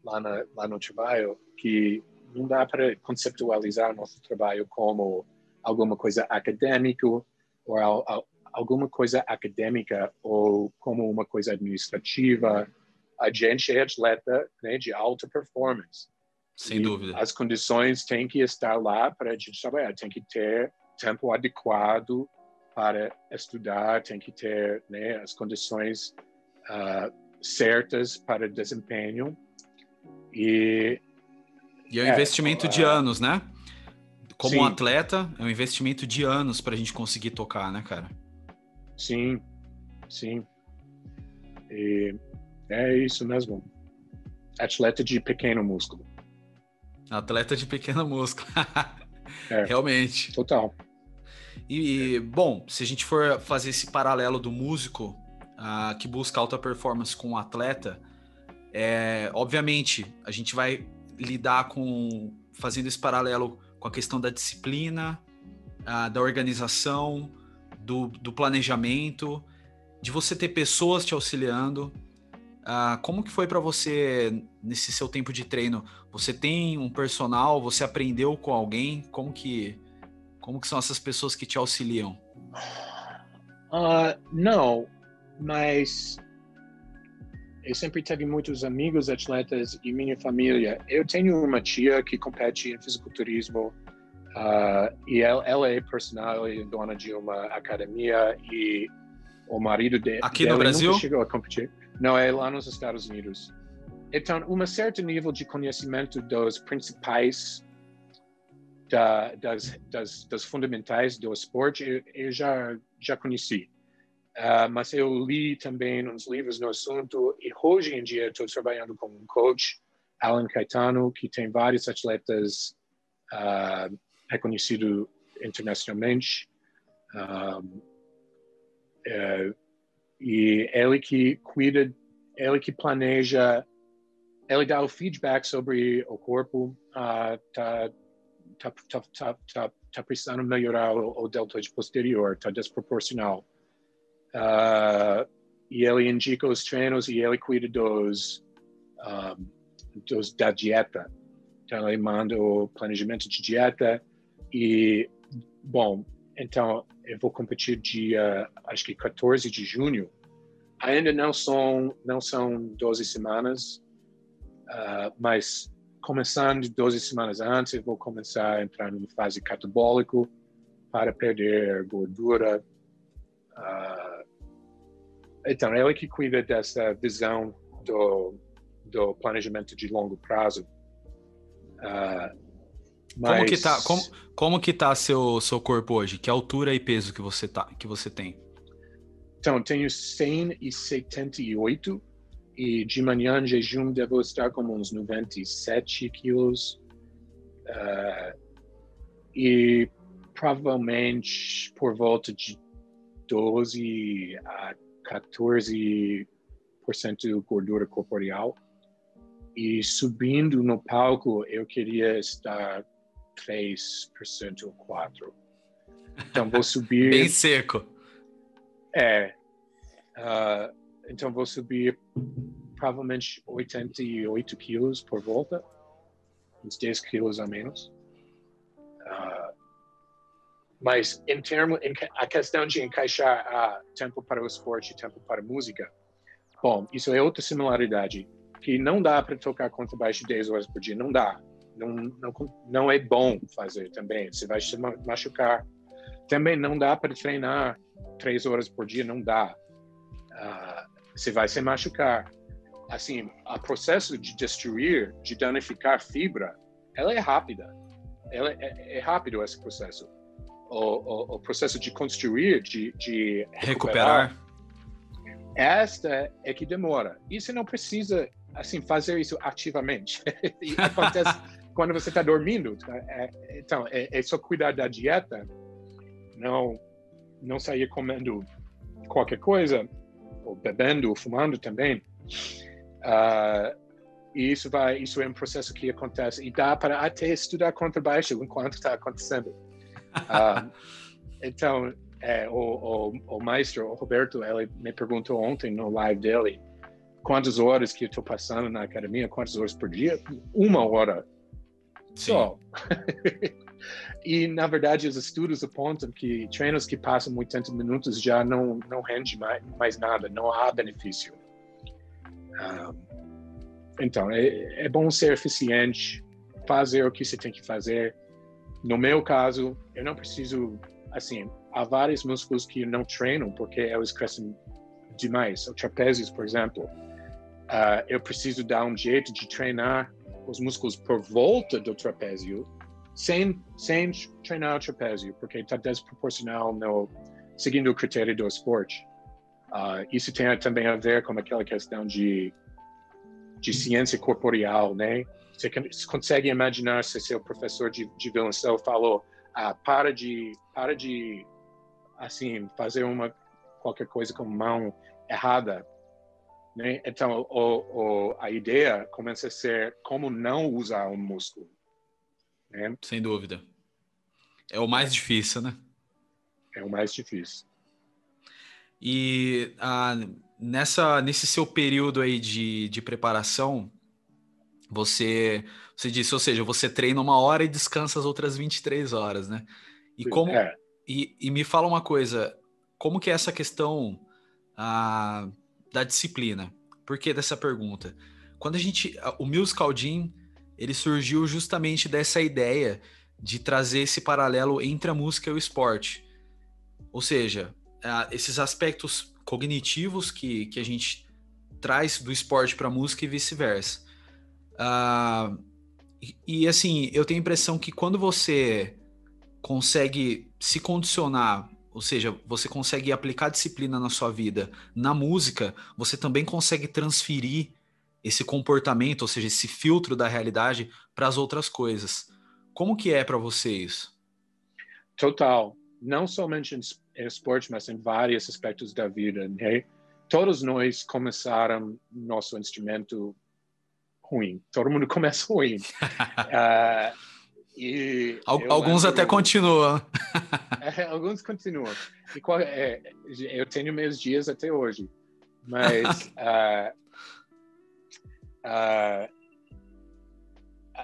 lá, na, lá no trabalho que não dá para conceptualizar nosso trabalho como alguma coisa acadêmica ou alguma coisa acadêmica ou como uma coisa administrativa. A gente é atleta né, de alta performance. Sem e dúvida. As condições têm que estar lá para a gente trabalhar. Tem que ter tempo adequado para estudar, tem que ter né, as condições uh, certas para desempenho. E, e é um é, investimento uh, de anos, né? Como um atleta, é um investimento de anos para a gente conseguir tocar, né, cara? Sim, sim. E é isso mesmo. Atleta de pequeno músculo. Atleta de pequeno músculo. é, Realmente. Total. E, bom, se a gente for fazer esse paralelo do músico uh, que busca alta performance com o um atleta, é, obviamente a gente vai lidar com fazendo esse paralelo com a questão da disciplina, uh, da organização, do, do planejamento, de você ter pessoas te auxiliando. Uh, como que foi para você nesse seu tempo de treino? Você tem um personal? Você aprendeu com alguém? Como que como que são essas pessoas que te auxiliam? Uh, não, mas eu sempre tive muitos amigos atletas e minha família. Eu tenho uma tia que compete em fisiculturismo Uh, e ela, ela, é personal e dona de uma academia e o marido de, Aqui dela no Brasil? nunca chegou a competir. Não, é lá nos Estados Unidos. Então, um certo nível de conhecimento dos principais, da, das, das, das, fundamentais do esporte, eu, eu já, já conheci. Uh, mas eu li também uns livros no assunto e hoje em dia estou trabalhando com um coach, Alan Caetano, que tem vários atletas uh, reconhecido internacionalmente. Um, é, e ele que cuida, ele que planeja, ele dá o feedback sobre o corpo, uh, tá, tá, tá, tá, tá, tá precisando melhorar o, o deltoide posterior, tá desproporcional. Uh, e ele indica os treinos e ele cuida dos, um, dos da dieta. Então ele manda o planejamento de dieta e bom, então eu vou competir dia acho que 14 de junho. Ainda não são não são 12 semanas, uh, mas começando 12 semanas antes, eu vou começar a entrar numa fase catabólico para perder gordura. Uh, então, é ele que cuida dessa visão do, do planejamento de longo prazo. Uh, mas... Como que tá, como, como que tá seu, seu corpo hoje? Que altura e peso que você, tá, que você tem? Então, tenho 178 e de manhã em jejum devo estar com uns 97 quilos. Uh, e provavelmente por volta de 12 a 14% gordura corporal. E subindo no palco, eu queria estar 3% ou 4%. Então vou subir. Bem seco. É. Uh, então vou subir provavelmente 88 quilos por volta, uns 10 quilos a menos. Mas em termos, em, a questão de encaixar uh, tempo para o esporte e tempo para a música, bom, isso é outra similaridade que não dá para tocar contrabaixo 10 horas por dia, não dá. Não, não, não é bom fazer também, você vai se machucar. Também não dá para treinar três horas por dia, não dá. Uh, você vai se machucar. Assim, o processo de destruir, de danificar fibra, ela é rápida. Ela é, é rápido esse processo. O, o, processo de construir, de, de recuperar, recuperar, esta é que demora. E você não precisa assim fazer isso ativamente. acontece quando você está dormindo. É, então, é, é, só cuidar da dieta, não não sair comendo qualquer coisa ou bebendo, ou fumando também. Uh, e isso vai, isso é um processo que acontece e dá para até estudar contrabaixo enquanto está acontecendo. Uh, então, é, o, o, o maestro, o Roberto, ele me perguntou ontem no live dele quantas horas que eu estou passando na academia, quantas horas por dia? Uma hora. Sim. Só. E, na verdade, os estudos apontam que treinos que passam 80 minutos já não, não rende mais, mais nada, não há benefício. Um, então, é, é bom ser eficiente, fazer o que você tem que fazer. No meu caso, eu não preciso, assim, há vários músculos que não treinam porque eles crescem demais. O trapézios, por exemplo, uh, eu preciso dar um jeito de treinar os músculos por volta do trapézio sem, sem treinar o trapézio, porque está desproporcional no, seguindo o critério do esporte. Uh, isso tem também a ver com aquela questão de, de ciência corporeal, né? Você consegue imaginar se seu professor de, de violoncelo falou, ah, para de, para de, assim, fazer uma qualquer coisa com mão errada, né? Então, o, o, a ideia começa a ser como não usar o músculo. Né? Sem dúvida. É o mais difícil, né? É o mais difícil. E ah, nessa, nesse seu período aí de, de preparação, você, você disse, ou seja, você treina uma hora e descansa as outras 23 horas, né? E como é. e, e me fala uma coisa, como que é essa questão ah, da disciplina? Por que dessa pergunta? Quando a gente, o Musical Gym ele surgiu justamente dessa ideia de trazer esse paralelo entre a música e o esporte. Ou seja, esses aspectos cognitivos que, que a gente traz do esporte para a música e vice-versa. Uh, e, assim, eu tenho a impressão que quando você consegue se condicionar, ou seja, você consegue aplicar disciplina na sua vida, na música, você também consegue transferir esse comportamento, ou seja, esse filtro da realidade para as outras coisas. Como que é para você isso? Total. Não somente em esporte, mas em vários aspectos da vida. Né? Todos nós começaram nosso instrumento ruim. Todo mundo começa ruim. uh, e alguns até continuam. é, alguns continuam. E qual, é, eu tenho meus dias até hoje Mas, uh, uh,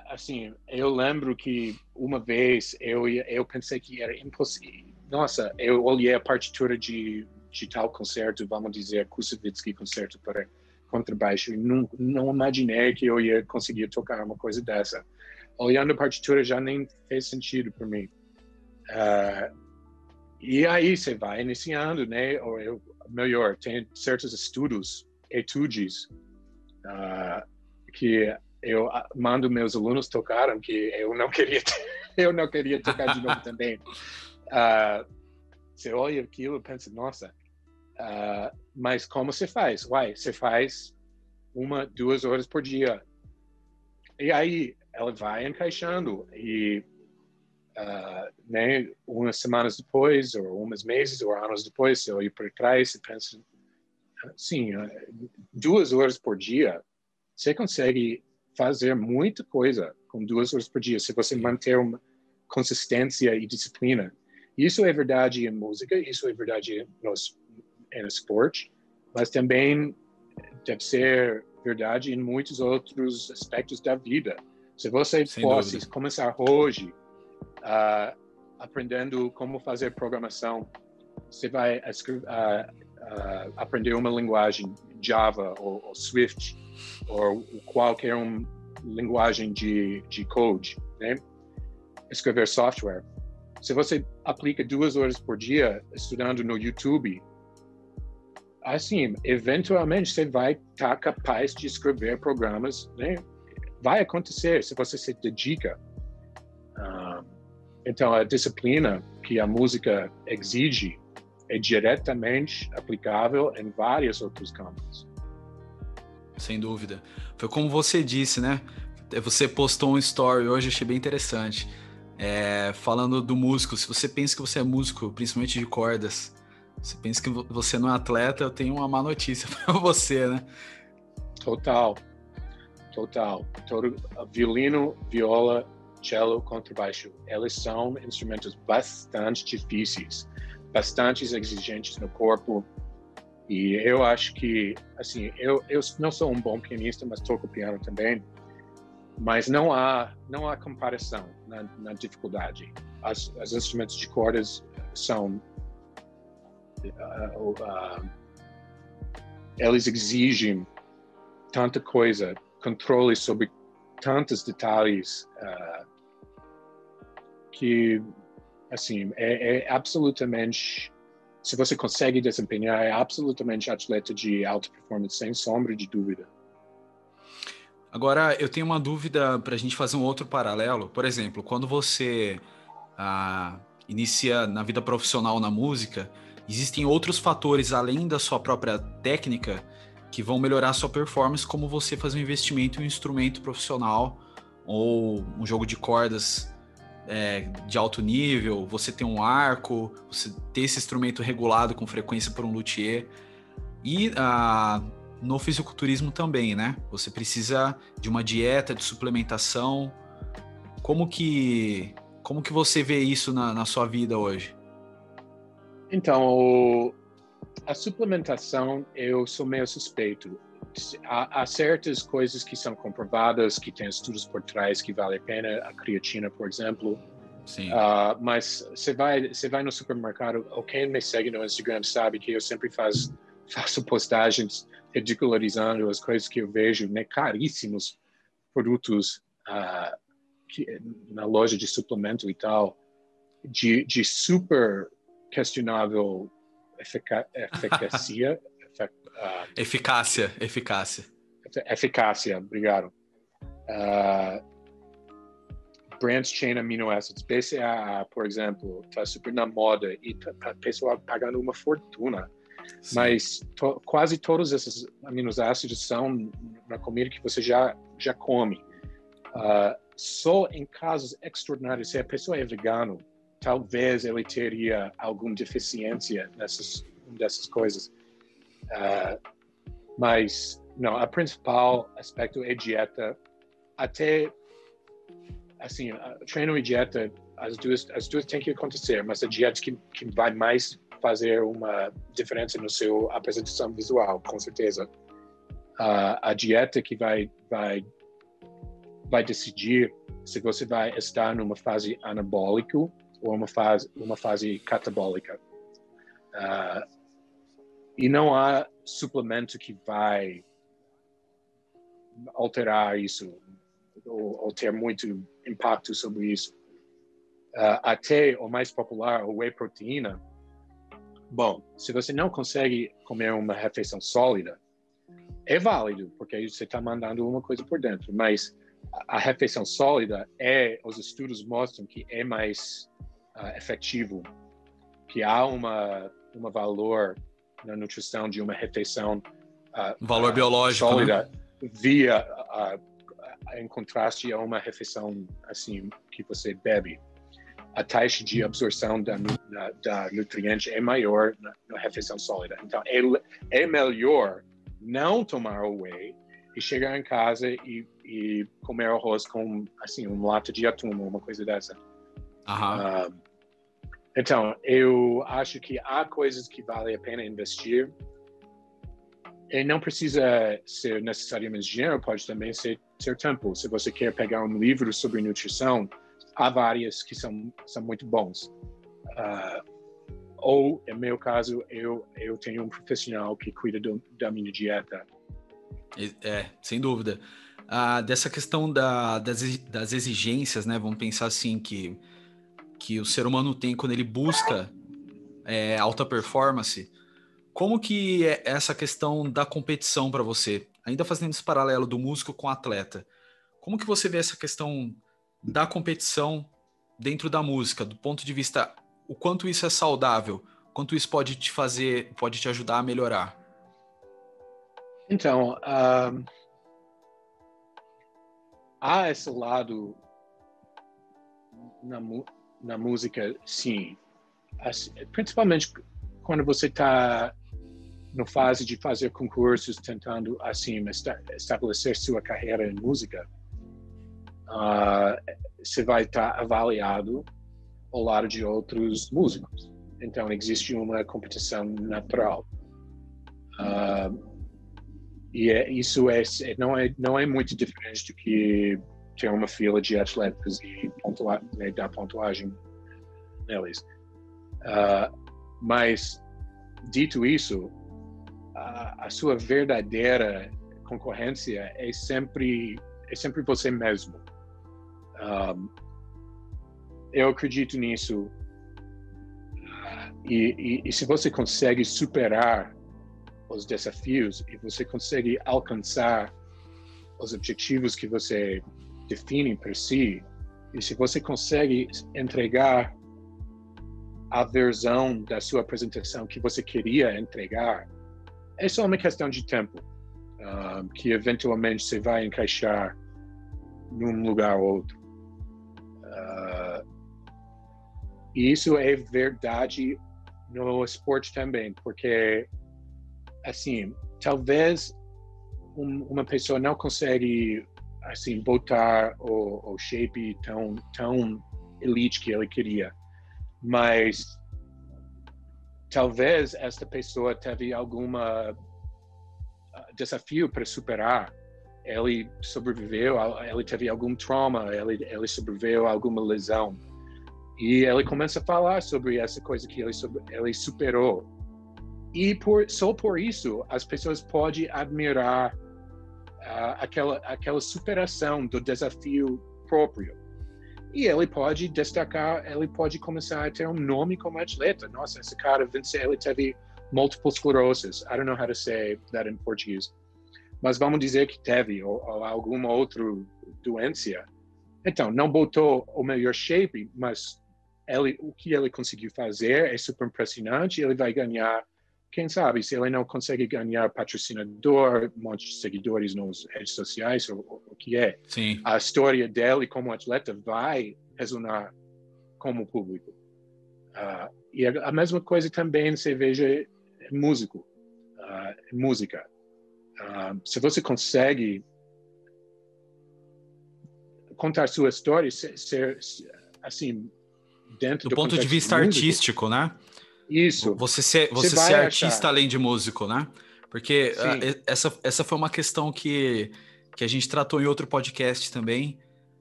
assim, eu lembro que uma vez eu, eu pensei que era impossível. Nossa, eu olhei a partitura de, de tal concerto, vamos dizer, Kusevitsky concerto para contrabaixo, e não, não imaginei que eu ia conseguir tocar uma coisa dessa. Olhando a partitura já nem fez sentido para mim. Uh, e aí você vai iniciando, né? Ou eu, melhor, tem certos estudos, etudes, uh, que eu mando meus alunos tocaram que eu não queria eu não queria tocar de novo também uh, você olha aquilo e pensa nossa uh, mas como você faz uai você faz uma duas horas por dia e aí ela vai encaixando e uh, né umas semanas depois ou umas meses ou anos depois você olha para trás e pensa sim duas horas por dia você consegue fazer muita coisa com duas horas por dia, se você manter uma consistência e disciplina. Isso é verdade em música, isso é verdade no, no esporte, mas também deve ser verdade em muitos outros aspectos da vida. Se você Sem fosse dúvida. começar hoje uh, aprendendo como fazer programação, você vai uh, uh, aprender uma linguagem Java ou, ou Swift ou qualquer um linguagem de, de code, né? escrever software. Se você aplica duas horas por dia estudando no YouTube, assim, eventualmente você vai estar tá capaz de escrever programas, né? Vai acontecer se você se dedica. Uh, então, a disciplina que a música exige é diretamente aplicável em vários outros campos. Sem dúvida. Foi como você disse, né? Você postou um story hoje, achei bem interessante. É, falando do músico, se você pensa que você é músico, principalmente de cordas, você pensa que você não é atleta, eu tenho uma má notícia para você, né? Total, total. Todo, violino, viola, cello, contrabaixo, eles são instrumentos bastante difíceis, bastante exigentes no corpo, e eu acho que, assim, eu, eu não sou um bom pianista, mas toco piano também. Mas não há, não há comparação na, na dificuldade. As, os instrumentos de cordas são. Eles exigem tanta coisa, controle sobre tantos detalhes uh, que, assim, é, é absolutamente se você consegue desempenhar, é absolutamente atleta de alta performance, sem sombra de dúvida. Agora, eu tenho uma dúvida para a gente fazer um outro paralelo. Por exemplo, quando você ah, inicia na vida profissional na música, existem outros fatores além da sua própria técnica que vão melhorar a sua performance, como você fazer um investimento em um instrumento profissional ou um jogo de cordas é, de alto nível, você ter um arco, você ter esse instrumento regulado com frequência por um luthier. E ah, no fisiculturismo também, né? Você precisa de uma dieta, de suplementação. Como que, como que você vê isso na, na sua vida hoje? Então, a suplementação, eu sou meio suspeito. Há, há, certas coisas que são comprovadas, que tem estudos por trás que vale a pena, a creatina, por exemplo. Sim. Uh, mas você vai, você vai no supermercado, ou quem me segue no Instagram sabe que eu sempre faz, faço postagens ridicularizando as coisas que eu vejo, né, caríssimos produtos uh, que, na loja de suplemento e tal, de, de super questionável efica, eficácia, Uh, eficácia, eficácia. Eficácia, obrigado. Uh, branched chain amino acids, BCAA, por exemplo, está super na moda e tá, tá pessoal pagando uma fortuna. Sim. Mas to, quase todos esses aminoácidos são na comida que você já já come. Uh, só em casos extraordinários, se a pessoa é vegano, talvez ele teria alguma deficiência nessas dessas coisas. Uh, mas, não, a principal aspecto é dieta. Até, assim, treino e dieta, as duas, as duas têm que acontecer, mas a dieta que, que vai mais fazer uma diferença no seu apresentação visual, com certeza. Uh, a dieta que vai, vai, vai decidir se você vai estar numa fase anabólica ou uma fase, uma fase catabólica. Uh, e não há suplemento que vai alterar isso ou, ou ter muito impacto sobre isso. Uh, até o mais popular, o whey proteína. Bom, se você não consegue comer uma refeição sólida, é válido, porque você está mandando uma coisa por dentro, mas a refeição sólida é, os estudos mostram que é mais uh, efetivo, que há uma, uma valor na nutrição de uma refeição uh, valor biológico né? sólida né? via em contraste a uma refeição assim que você bebe a taxa de absorção da, da, da nutriente é maior na, na, refeição sólida. Então, é, é melhor não tomar o whey e chegar em casa e, e comer arroz com, assim, um lata de atum, uma coisa dessa. Uhum. Uh, então, eu acho que há coisas que vale a pena investir. E não precisa ser necessariamente dinheiro, pode também ser, ser tempo. Se você quer pegar um livro sobre nutrição, há várias que são, são muito bons. Uh, ou, em meu caso, eu, eu tenho um profissional que cuida do, da minha dieta. É, sem dúvida. Ah, dessa questão da, das, das exigências, né? Vamos pensar assim que, que o ser humano tem quando ele busca é, alta performance. Como que é essa questão da competição para você? Ainda fazendo esse paralelo do músico com o atleta. Como que você vê essa questão da competição dentro da música, do ponto de vista o quanto isso é saudável, quanto isso pode te fazer, pode te ajudar a melhorar? Então, há esse lado na, na música, sim. Principalmente quando você está no fase de fazer concursos, tentando assim estabelecer sua carreira em música uh, você vai estar avaliado ao lado de outros músicos. Então, existe uma competição natural. Uh, e é, isso é, não, é, não é muito diferente do que ter uma fila de atletas e pontua, né, dar pontuagem neles. Uh, mas, dito isso, a, a sua verdadeira concorrência é sempre é sempre você mesmo. Um, eu acredito nisso. E, e, e, se você consegue superar os desafios e você consegue alcançar os objetivos que você define para si, e se você consegue entregar a versão da sua apresentação que você queria entregar, é só uma questão de tempo, um, que eventualmente você vai encaixar num lugar ou outro. E isso é verdade no esporte também, porque, assim, talvez um, uma pessoa não consegue, assim, botar o, o shape tão, tão elite que ele queria, mas talvez esta pessoa teve alguma ah, desafio para superar. Ele sobreviveu, ele teve algum trauma, ele, ele sobreviveu a alguma lesão e ele começa a falar sobre essa coisa que ele, ele superou. E por, só por isso as pessoas podem admirar aquela, aquela superação do desafio próprio. E ele pode destacar, ele pode começar a ter um nome como atleta. Nossa, esse cara venceu, ele teve multiple sclerosis. I don't know how to say that in Portuguese. Mas vamos dizer que teve, ou, ou alguma outra doença. Então, não botou o melhor shape, mas ele, o que ele conseguiu fazer é super impressionante. Ele vai ganhar, quem sabe, se ele não consegue ganhar patrocinador, um monte de seguidores nas redes sociais, ou o que é. Sim. A história dele como atleta vai ressonar como público. Uh, e a, a, mesma coisa também você veja músico, uh, música. Uh, se você consegue contar sua história, ser, ser assim, dentro do, do ponto de vista artístico, né? Isso. Você ser, você, você ser artista achar. além de músico, né? Porque uh, essa, essa foi uma questão que, que a gente tratou em outro podcast também.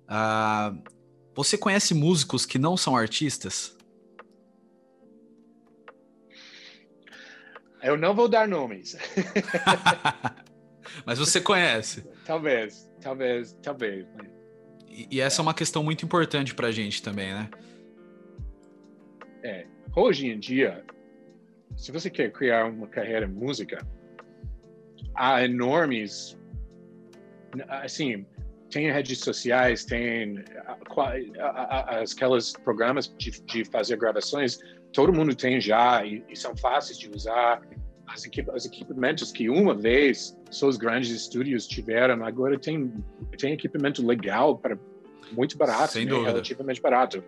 Uh, você conhece músicos que não são artistas? Eu não vou dar nomes. Mas você conhece? Talvez, talvez, talvez. E, e essa é. é uma questão muito importante para a gente também, né? É. Hoje em dia, se você quer criar uma carreira em música, há enormes, assim, tem redes sociais, tem aqueles programas de, de fazer gravações, todo mundo tem já e, e são fáceis de usar. As os equipamentos que uma vez só os grandes estúdios tiveram, agora tem, tem equipamento legal para muito barato, Sem né? dúvida. relativamente barato.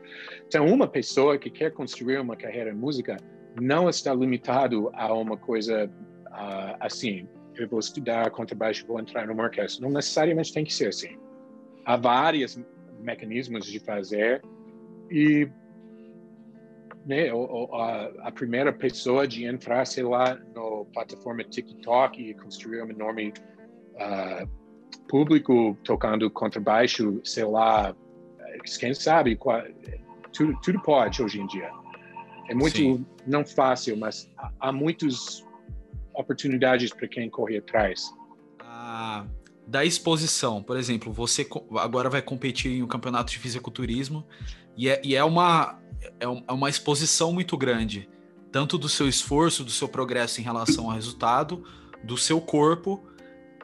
Então, uma pessoa que quer construir uma carreira em música não está limitado a uma coisa uh, assim. Eu vou estudar contrabaixo, vou entrar numa orquestra. Não necessariamente tem que ser assim. Há vários mecanismos de fazer e né, a, a, primeira pessoa de entrar, sei lá, na plataforma TikTok e construir um enorme uh, público tocando contrabaixo, sei lá, quem sabe, tudo, tudo pode hoje em dia. É muito Sim. não fácil, mas há muitas oportunidades para quem corre atrás. Ah, da exposição, por exemplo, você agora vai competir em um campeonato de fisiculturismo e é, e é uma é, é uma exposição muito grande, tanto do seu esforço, do seu progresso em relação ao resultado, do seu corpo,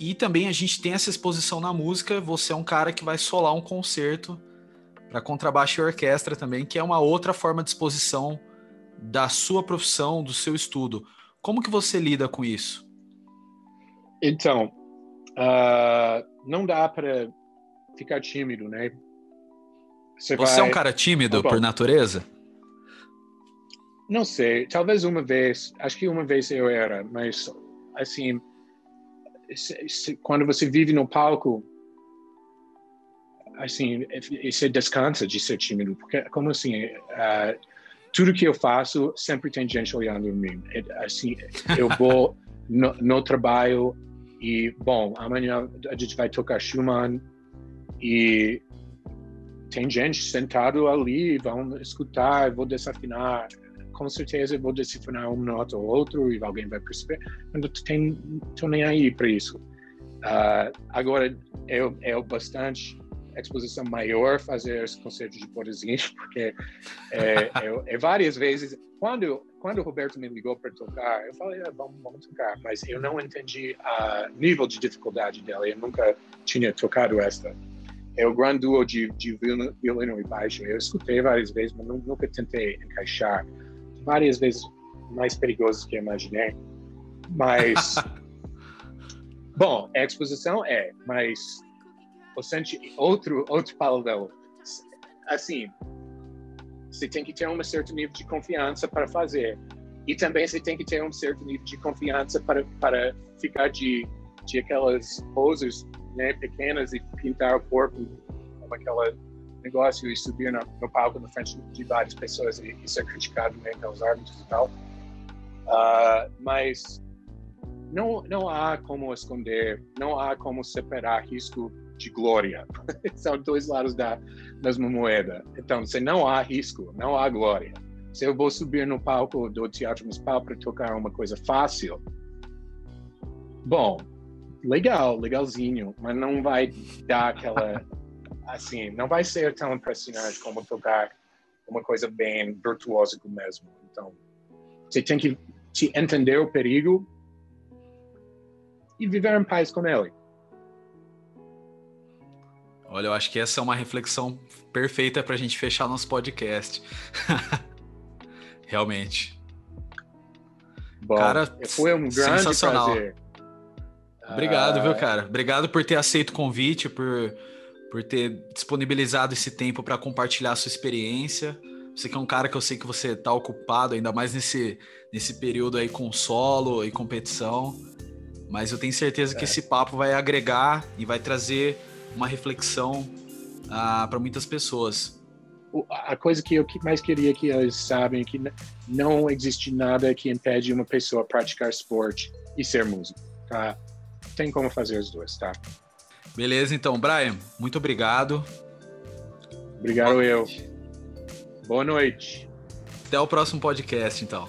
e também a gente tem essa exposição na música. Você é um cara que vai solar um concerto para contrabaixo e orquestra também, que é uma outra forma de exposição da sua profissão, do seu estudo. Como que você lida com isso? Então, uh, não dá para ficar tímido, né? Você, Você vai... é um cara tímido por natureza? Não sei, talvez uma vez, acho que uma vez eu era, mas assim, quando você vive no palco, assim, você descansa de ser tímido, porque como assim, uh, tudo que eu faço sempre tem gente olhando em mim. Assim, eu vou no, no trabalho e bom, amanhã a gente vai tocar Schumann e tem gente sentado ali, vão escutar, vou desafinar, com certeza eu vou desafinar uma nota ou outro e alguém vai perceber. Eu não estou nem aí para isso. Uh, agora, é, é bastante exposição maior fazer esse concerto de poesia, porque é, é, várias vezes, quando, quando o Roberto me ligou para tocar, eu falei, ah, vamos, vamos tocar, mas eu não entendi o nível de dificuldade dela, eu nunca tinha tocado esta é o grande duo de, de violino, e baixo. Eu escutei várias vezes, mas nunca tentei encaixar. Várias vezes mais perigoso que eu imaginei. Mas. bom, a exposição é, mas. O senti outro, outro paralelo. Assim, você tem que ter um certo nível de confiança para fazer. E também você tem que ter um certo nível de confiança para, para ficar de, de aquelas poses né, pequenas e pintar o corpo como aquele negócio e subir no, no palco na frente de várias pessoas e, e ser criticado né, pelos árbitros e tal. Uh, mas não, não há como esconder, não há como separar risco de glória. São dois lados da mesma moeda. Então, se não há risco, não há glória. Se eu vou subir no palco do Teatro Municipal para tocar uma coisa fácil, bom, legal, legalzinho, mas não vai dar aquela, assim, não vai ser tão impressionante como tocar uma coisa bem virtuosa mesmo. Então, você tem que te entender o perigo e viver em paz com ele. Olha, eu acho que essa é uma reflexão perfeita para a gente fechar nosso podcast. Realmente. Bom, Cara, foi um grande sensacional. prazer. Obrigado, viu, ah. cara? Obrigado por ter aceito o convite, por, por ter disponibilizado esse tempo para compartilhar a sua experiência. Você que é um cara que eu sei que você está ocupado, ainda mais nesse, nesse período aí com solo e competição. Mas eu tenho certeza é. que esse papo vai agregar e vai trazer uma reflexão ah, para muitas pessoas. a coisa que eu mais queria que eles sabem é que não existe nada que impede uma pessoa praticar esporte e ser músico, tá? Tem como fazer as duas, tá? Beleza, então, Brian, muito obrigado. Obrigado eu. Boa noite. Até o próximo podcast, então.